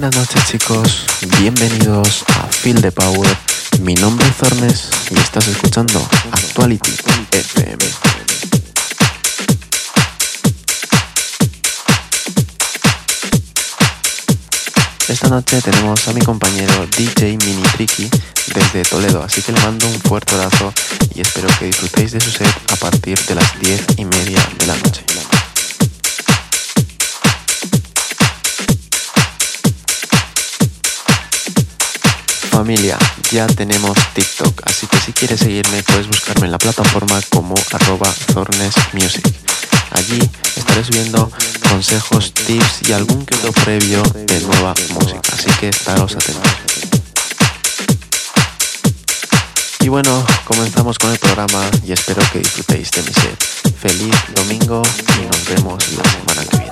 buenas noches chicos, bienvenidos a Feel the Power. Mi nombre es Zornes y estás escuchando Actuality FM. Esta noche tenemos a mi compañero DJ Mini Tricky desde Toledo, así que le mando un fuerte abrazo y espero que disfrutéis de su set a partir de las 10 y media de la noche. Familia, ya tenemos TikTok, así que si quieres seguirme puedes buscarme en la plataforma como arroba Music. Allí estaré subiendo consejos, tips y algún que otro previo de nueva música, así que estaros atentos. Y bueno, comenzamos con el programa y espero que disfrutéis de mi set. Feliz domingo y nos vemos la semana que viene.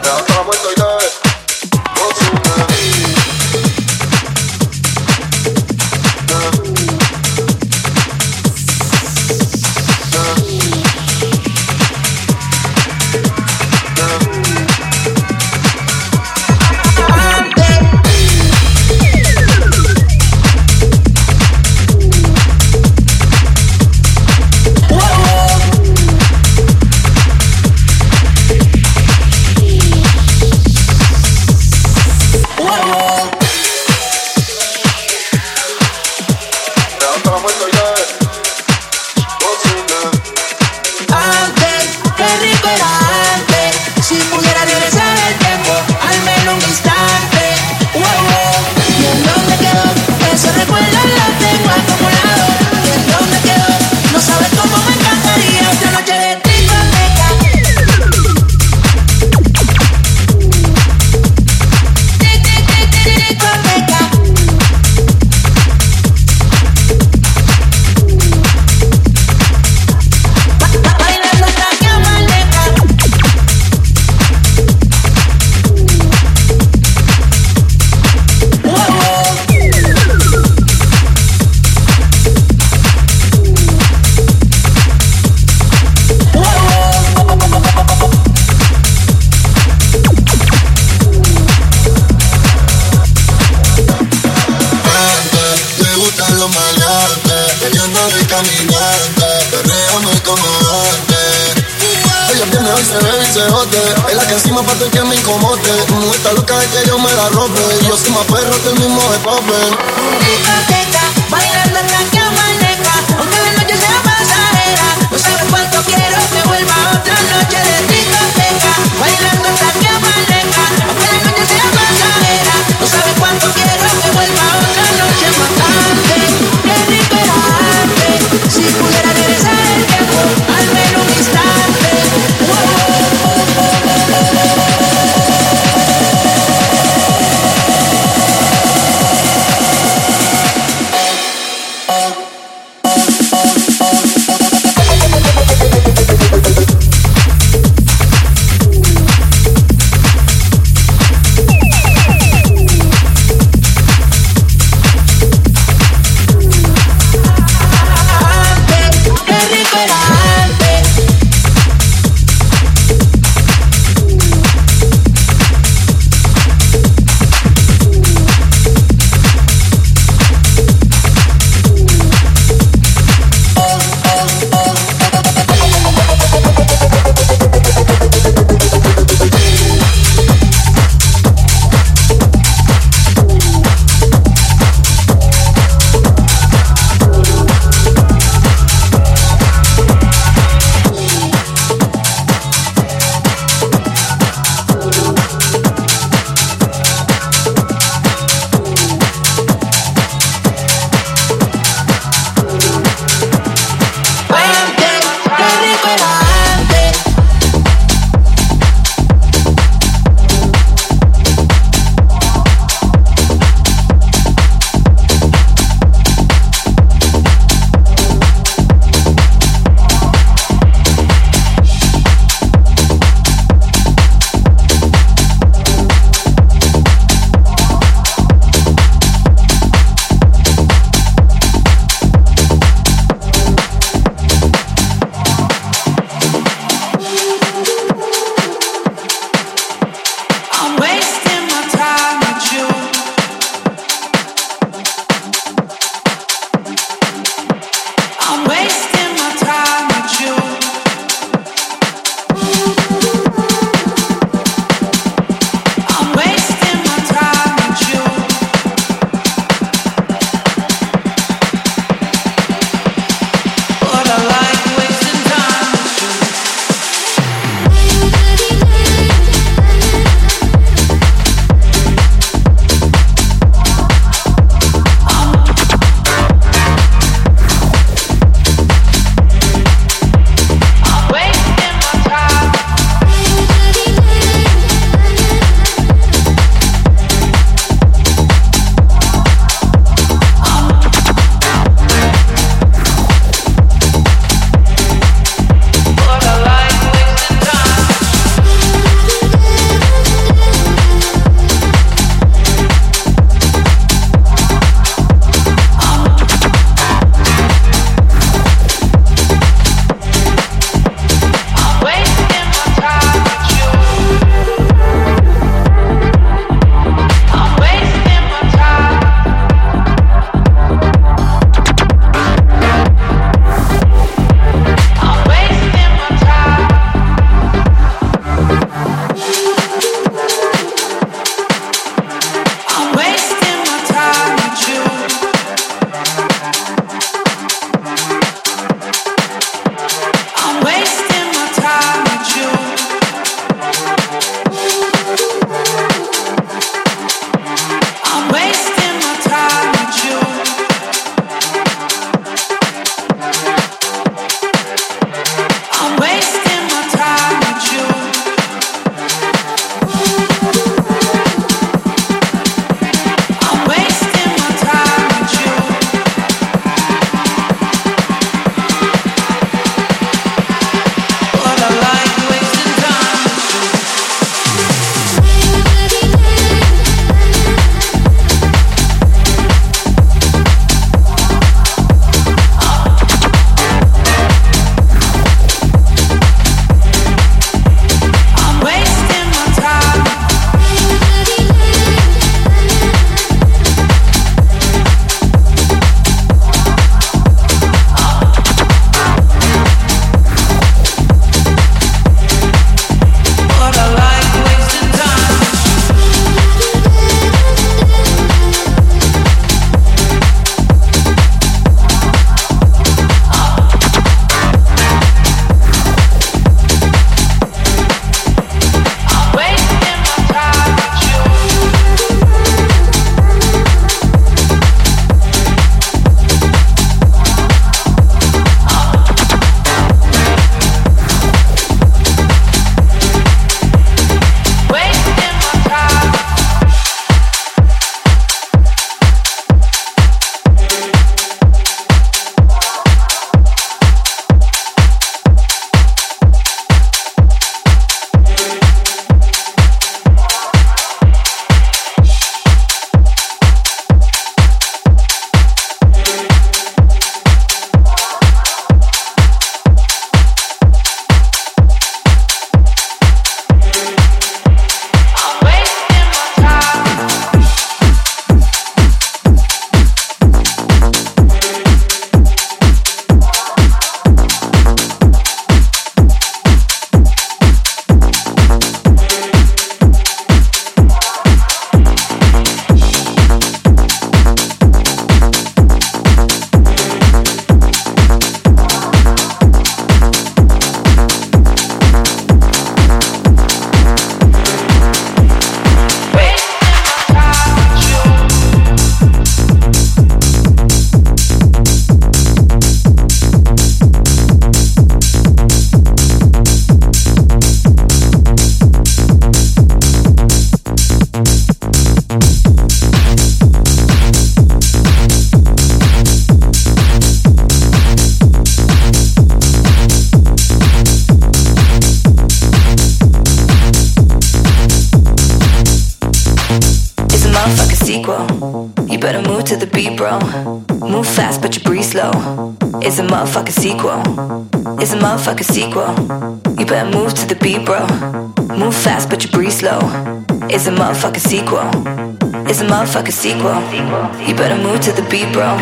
You better move to the beat, bro.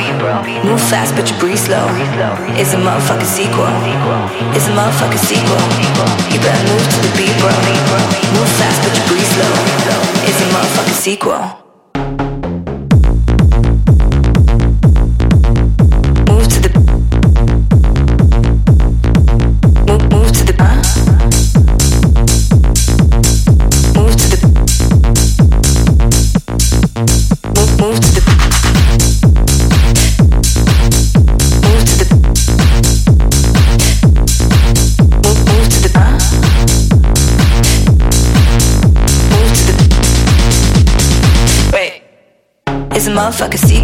Move fast, but you breathe slow. It's a motherfucking sequel. It's a motherfucking sequel. You better move to the beat, bro. Move fast, but you breathe slow. It's a motherfucking sequel. motherfucker. See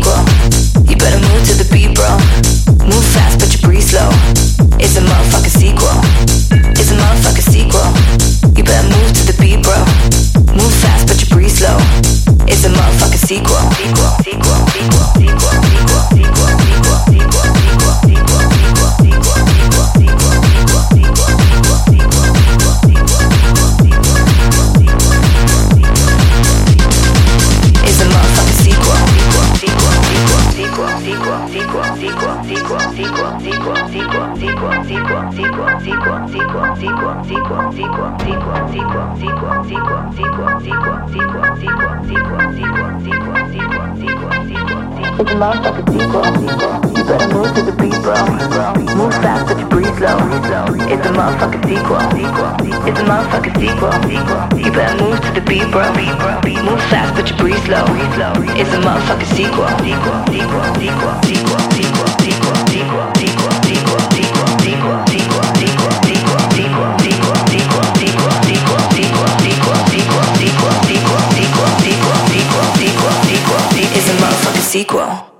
a motherfucking sequel. It's a motherfucking sequel. You better move to the beat, bro. Move fast, but you breathe slow. It's a motherfucking sequel. Sequel, is a motherfucking sequel.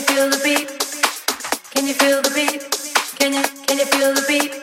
you feel the beat? Can you feel the beat? Can you can you feel the beat?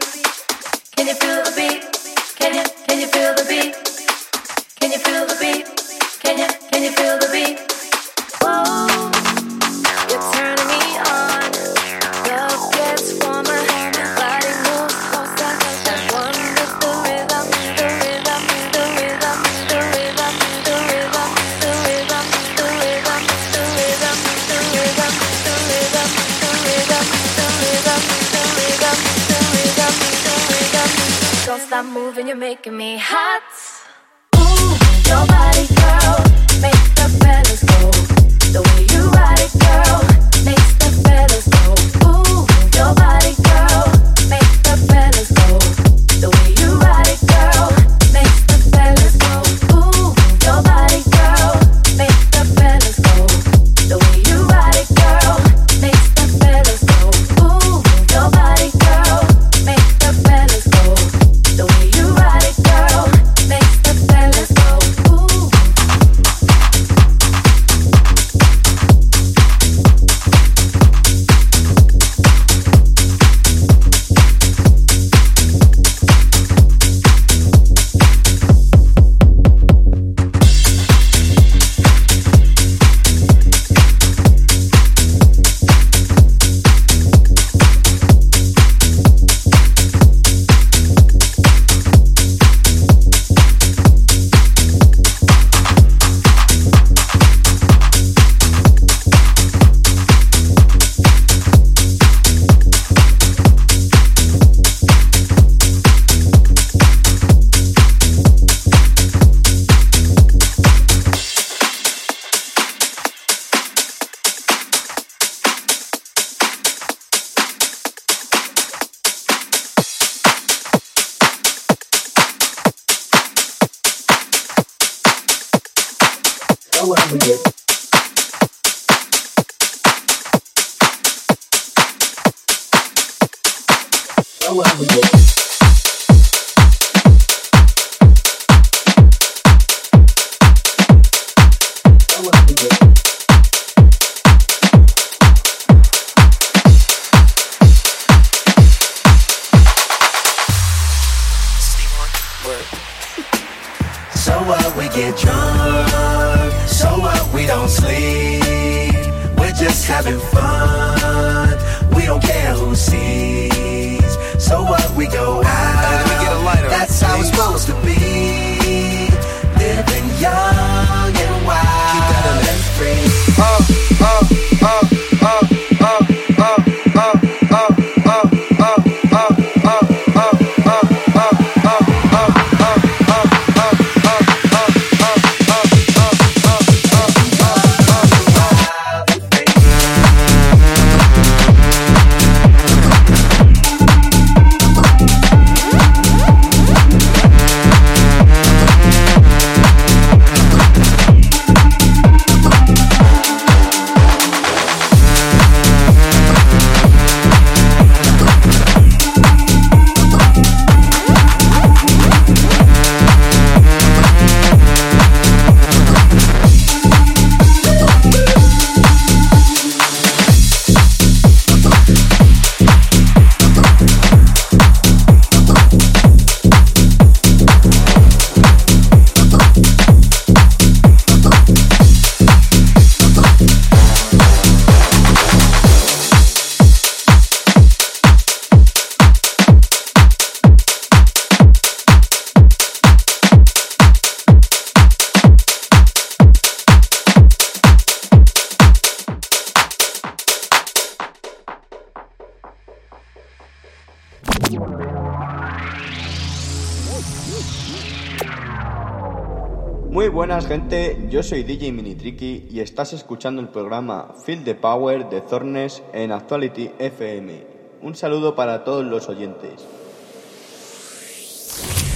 Gente, yo soy DJ Minitriki y estás escuchando el programa Feel the Power de Zornes en Actuality FM. Un saludo para todos los oyentes.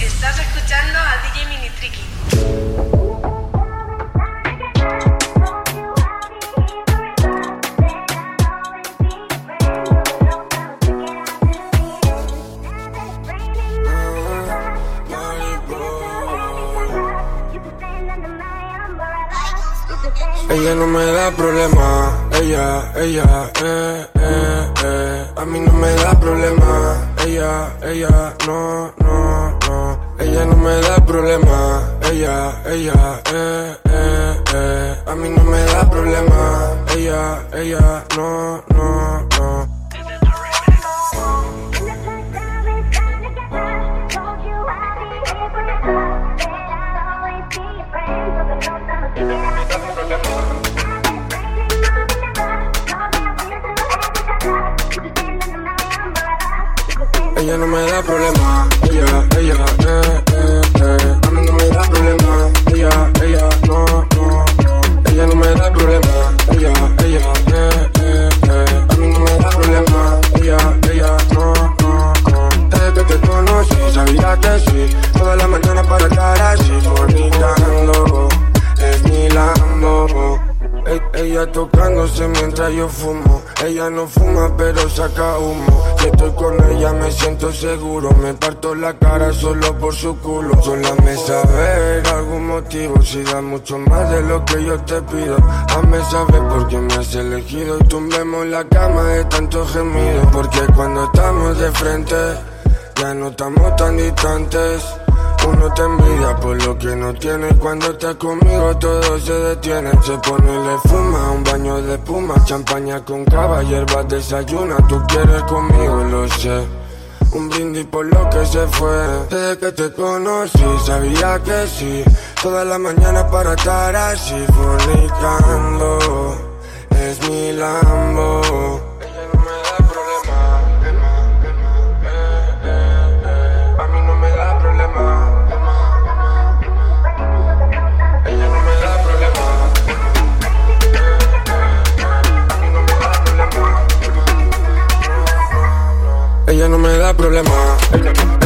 Estás escuchando a DJ Minitriki. Ella no me da problema, ella, ella, eh, eh, eh. A mí no me da problema, ella, ella, no, no, no. Ella no me da problema, ella, ella, eh, eh, eh. a mí no me da problema. Ella, ella, no, no, no. No me da problema, la cara solo por su culo. Solo me saber algún motivo. Si da mucho más de lo que yo te pido. Hazme saber por qué me has elegido. Y tumbemos la cama de tanto gemido. Porque cuando estamos de frente, ya no estamos tan distantes. Uno te envidia por lo que no tiene Cuando estás conmigo todo se detiene Se pone le fuma, un baño de espuma Champaña con cava, hierbas desayuna Tú quieres conmigo, lo sé un brindis por lo que se fue Desde que te conocí sabía que sí. Toda la mañana para estar así fornicando Es mi Lambo problema.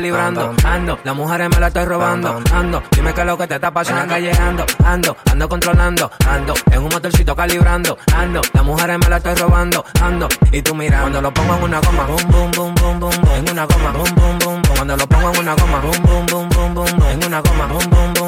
Librando, ando, las mujeres me la estoy robando, ando, dime qué es lo que te está pasando, callejando, ando, ando controlando, ando, en un motorcito calibrando, ando, las mujeres me la estoy robando, ando, y tú mira, cuando lo pongo en una goma, boom, boom, boom, boom, boom, en una goma, boom, boom, boom, cuando lo pongo en una goma, boom, boom, boom, boom, boom, en una goma, boom, boom, boom,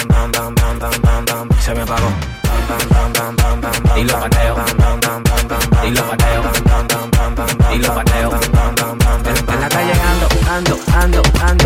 Y lo pateo. Y lo pateo. Y lo pateo. En la calle ando, ando, ando, ando,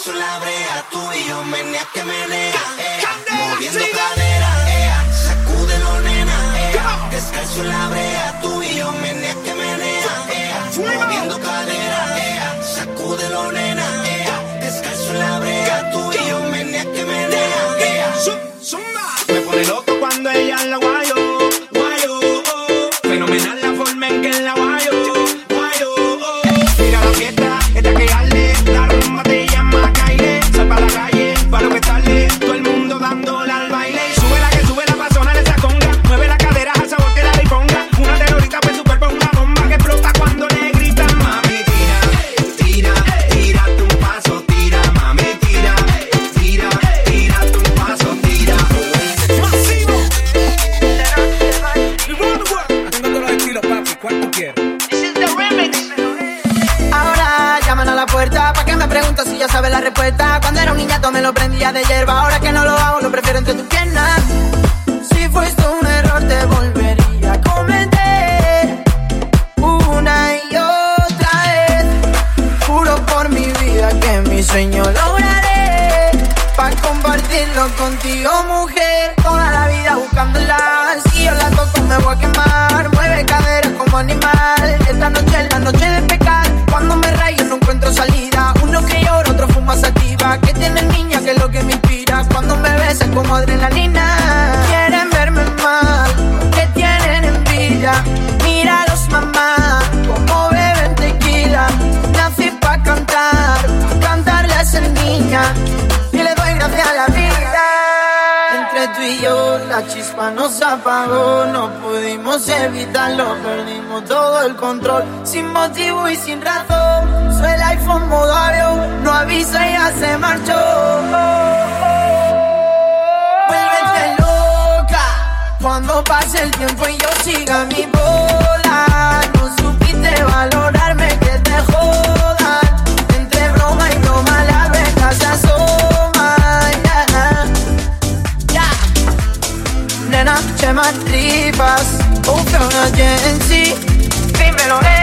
descalzo en la brea, tú y yo menea que menea, ea, moviendo cadera, ea, sacúdelo nena, ea, descalzo la brea, tú y yo menea que menea, ea, moviendo cadera, ea, sacúdelo nena, ea, descalzo la brea, tú y yo menea que menea, ea. Me pone loco cuando ella la guayo, Niñato me lo prendía de hierba. Ahora que no lo hago, lo prefiero entre tus piernas. Si fuiste un error, te volvería a cometer. Una y otra vez. Juro por mi vida que mi sueño lograré. Para compartirlo contigo, mujer. Toda la vida buscándola. Si yo la toco, me voy a quemar. Mueve cadera como animal. Esta noche es la noche de pecar. Cuando me rayo, no encuentro salida. Que tiene niña, que es lo que me inspira. Cuando me besan como adrenalina. Nos apagó. No pudimos evitarlo, perdimos todo el control. Sin motivo y sin razón. Soy el iPhone modo avión, no avisa y ya se marchó. Vuélvete loca cuando pase el tiempo y yo siga mi bola. No supiste valorarme que te jodan. Entre broma y broma la beca se nena, c'è ma tripas, un piano agency, dimmelo eh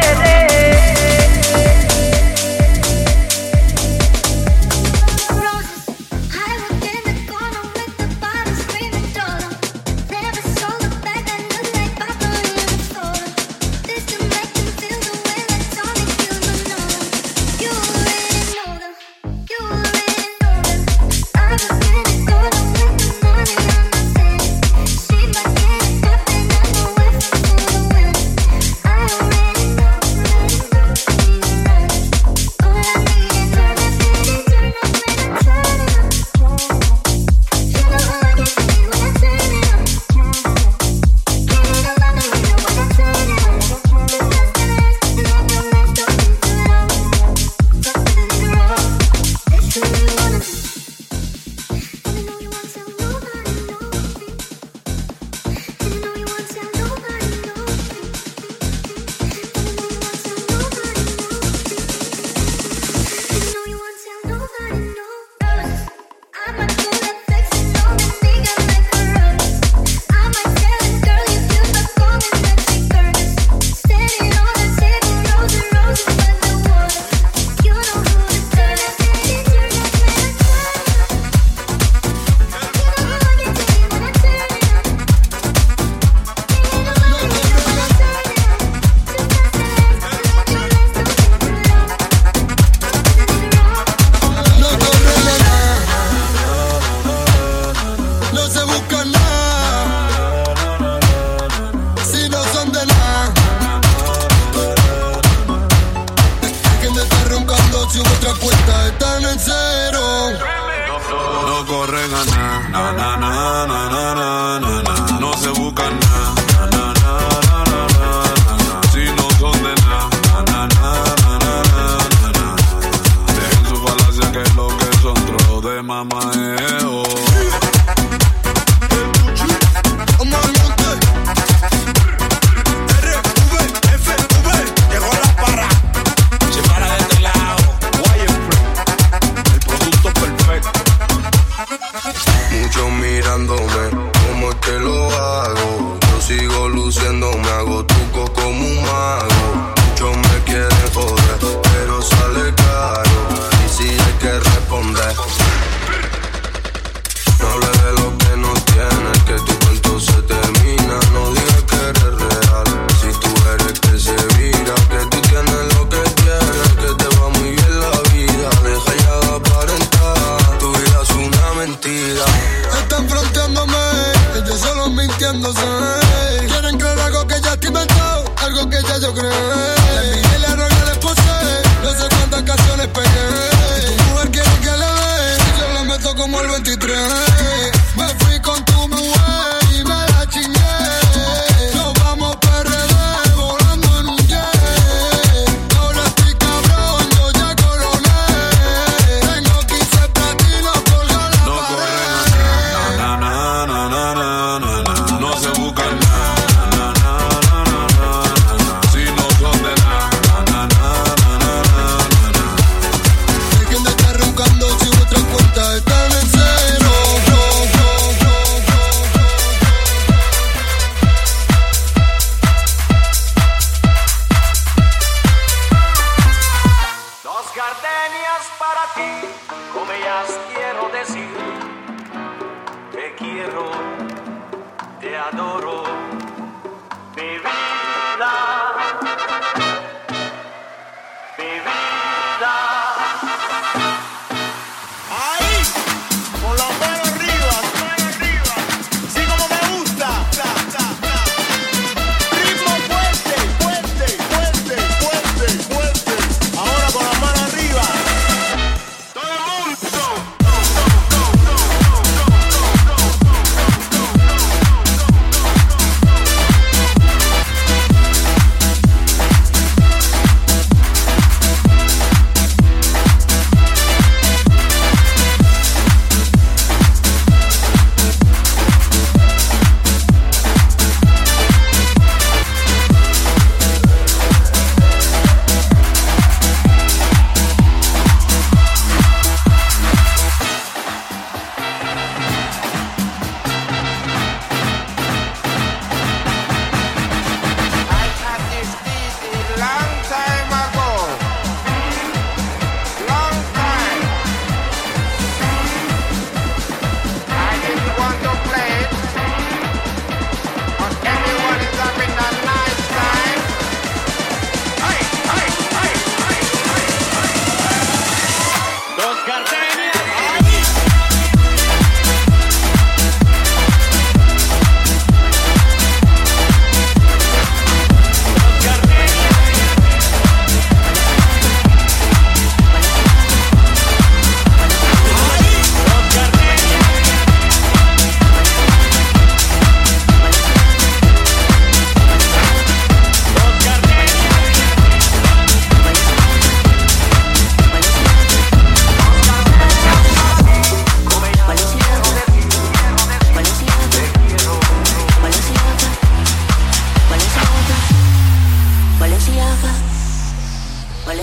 Mirándome, es que lo hago. Yo sigo luciendo, me hago truco como un mago. broken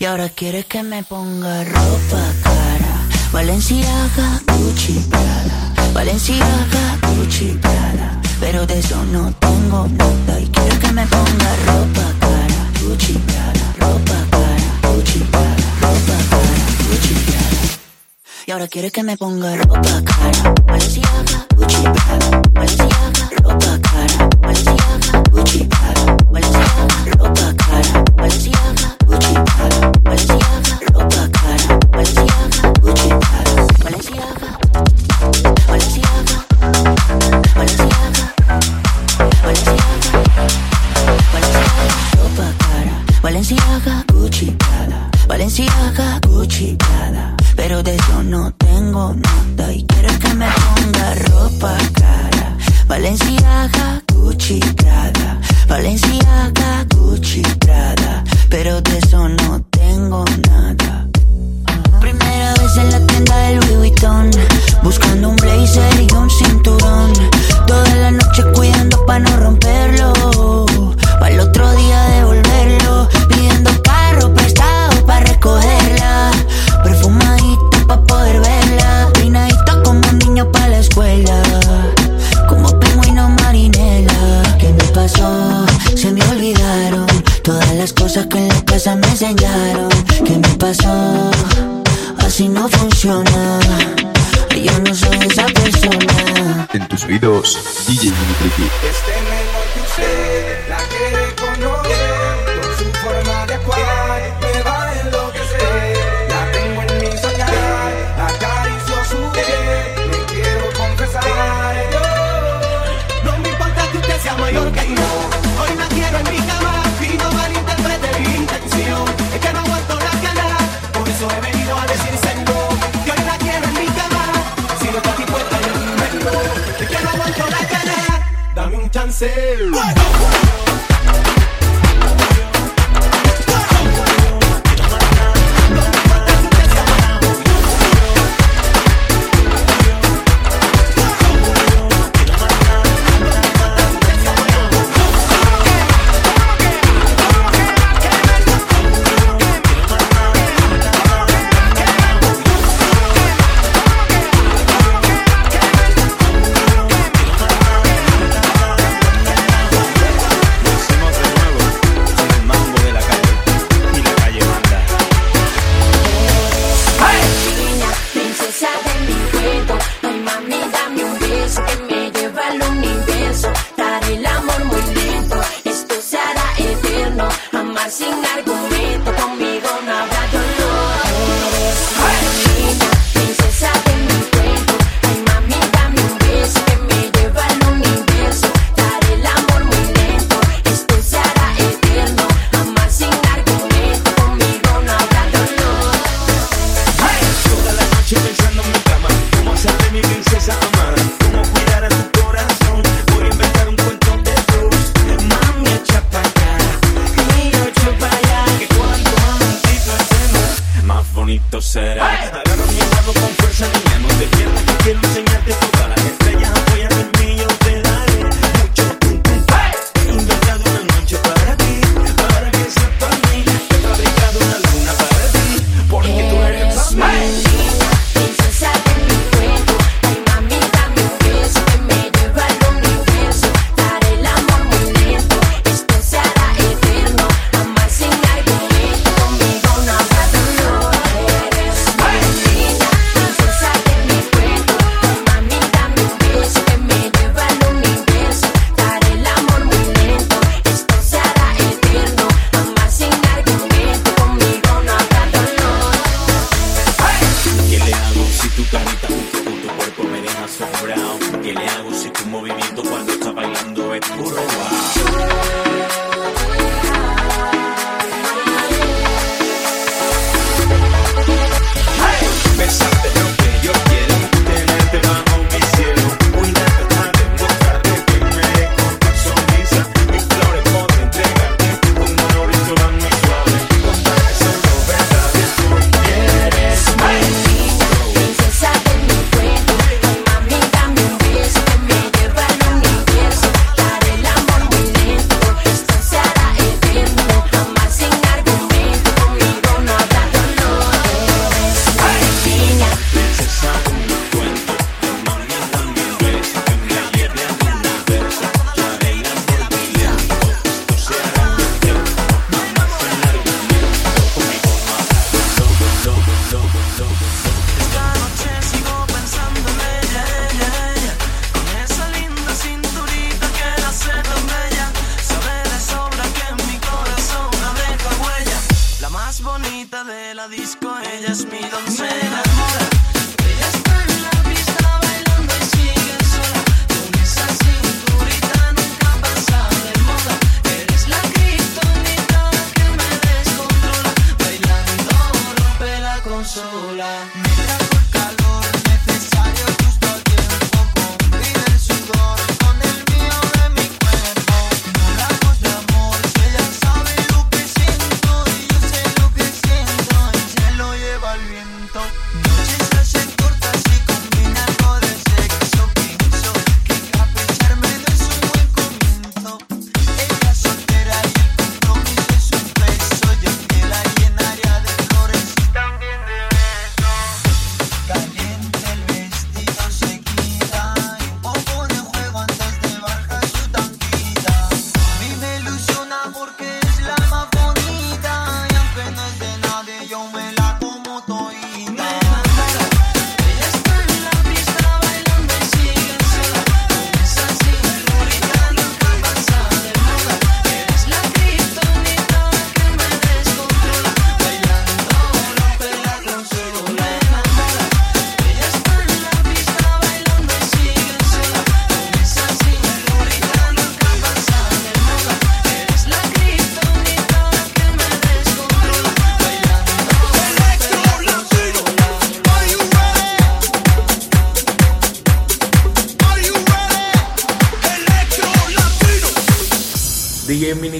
Y ahora quieres que me ponga ropa cara. Valenciaga, Gucci, Prada. Valenciaga, Gucci, Prada. Pero de eso no tengo nota. Y quiero que me ponga ropa cara. Gucci, Prada. Ropa cara. Gucci, Prada. Ropa cara. Gucci, Prada. Y ahora quieres que me ponga ropa cara. Valenciaga, Gucci, Prada. Valenciaga, ropa cara. Valenciaga, Gucci, Prada. Valenciaga.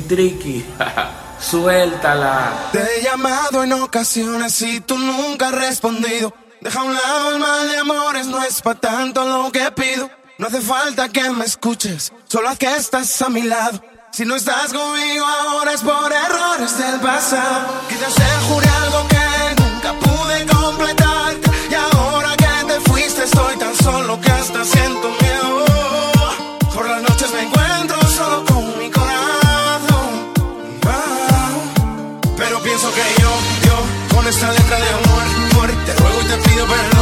triqui. Suéltala. Te he llamado en ocasiones y tú nunca has respondido. Deja a un lado el mal de amores, no es para tanto lo que pido. No hace falta que me escuches, solo haz que estás a mi lado. Si no estás conmigo ahora es por errores del pasado. Quizás te juré algo que nunca pude completar. Y ahora que te fuiste, estoy tan solo que hasta siento miedo. esta letra de amor. Te ruego y te pido perdón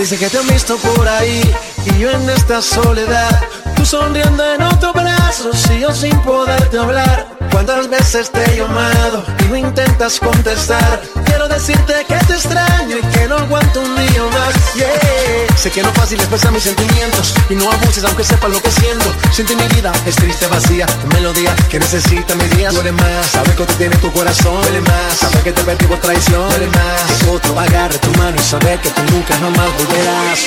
Dice que te han visto por ahí y yo en esta soledad. Tú sonriendo en otros brazos y yo sin poderte hablar ¿Cuántas veces te he llamado y no intentas contestar? Quiero decirte que te extraño y que no aguanto un día más. Yeah. Sé que no fácil expresar mis sentimientos y no abuses aunque sepas lo que siento. Siente mi vida, es triste, vacía, tu melodía que necesita mi día Duele más, sabe que te tiene tu corazón. Duele más, sabe que te perdí por traición. Duele más, otro agarre tu mano y saber que tú nunca jamás volverás.